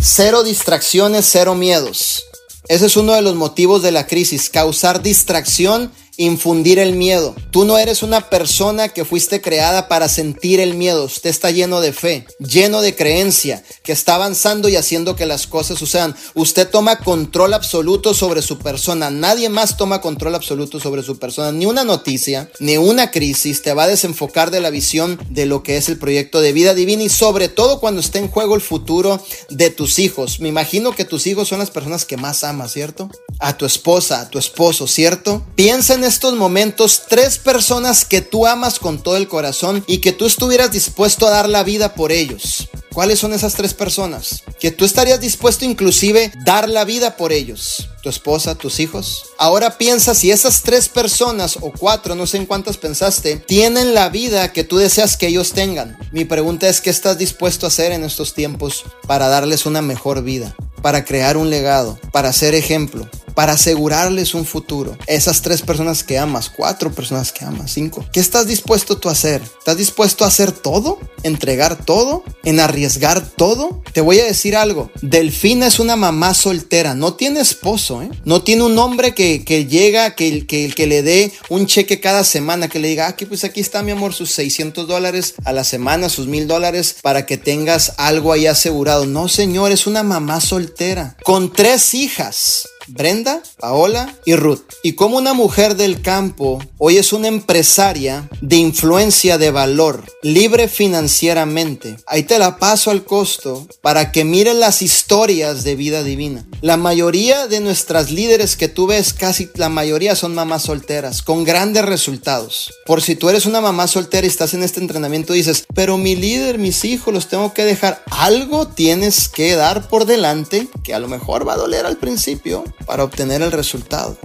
Cero distracciones, cero miedos. Ese es uno de los motivos de la crisis, causar distracción infundir el miedo. Tú no eres una persona que fuiste creada para sentir el miedo. Usted está lleno de fe, lleno de creencia, que está avanzando y haciendo que las cosas sucedan. Usted toma control absoluto sobre su persona. Nadie más toma control absoluto sobre su persona. Ni una noticia, ni una crisis te va a desenfocar de la visión de lo que es el proyecto de vida divina y sobre todo cuando esté en juego el futuro de tus hijos. Me imagino que tus hijos son las personas que más amas, ¿cierto? A tu esposa, a tu esposo, ¿cierto? Piensa en estos momentos tres personas que tú amas con todo el corazón y que tú estuvieras dispuesto a dar la vida por ellos. ¿Cuáles son esas tres personas? Que tú estarías dispuesto inclusive dar la vida por ellos. Tu esposa, tus hijos. Ahora piensa si esas tres personas o cuatro, no sé en cuántas pensaste, tienen la vida que tú deseas que ellos tengan. Mi pregunta es qué estás dispuesto a hacer en estos tiempos para darles una mejor vida, para crear un legado, para ser ejemplo, para asegurarles un futuro. Esas tres personas que amas, cuatro personas que amas, cinco. ¿Qué estás dispuesto tú a hacer? ¿Estás dispuesto a hacer todo? ¿Entregar todo? ¿En arriesgar todo? Te voy a decir algo. Delfina es una mamá soltera, no tiene esposo, ¿eh? No tiene un hombre que, que llega, que, que, que le dé un cheque cada semana, que le diga, aquí ah, pues aquí está mi amor, sus 600 dólares a la semana, sus mil dólares para que tengas algo ahí asegurado. No, señor, es una mamá soltera con tres hijas. Brenda, Paola y Ruth. Y como una mujer del campo, hoy es una empresaria de influencia de valor, libre financieramente. Ahí te la paso al costo para que miren las historias de vida divina. La mayoría de nuestras líderes que tú ves, casi la mayoría son mamás solteras, con grandes resultados. Por si tú eres una mamá soltera y estás en este entrenamiento, dices, pero mi líder, mis hijos, los tengo que dejar. Algo tienes que dar por delante que a lo mejor va a doler al principio para obtener el resultado.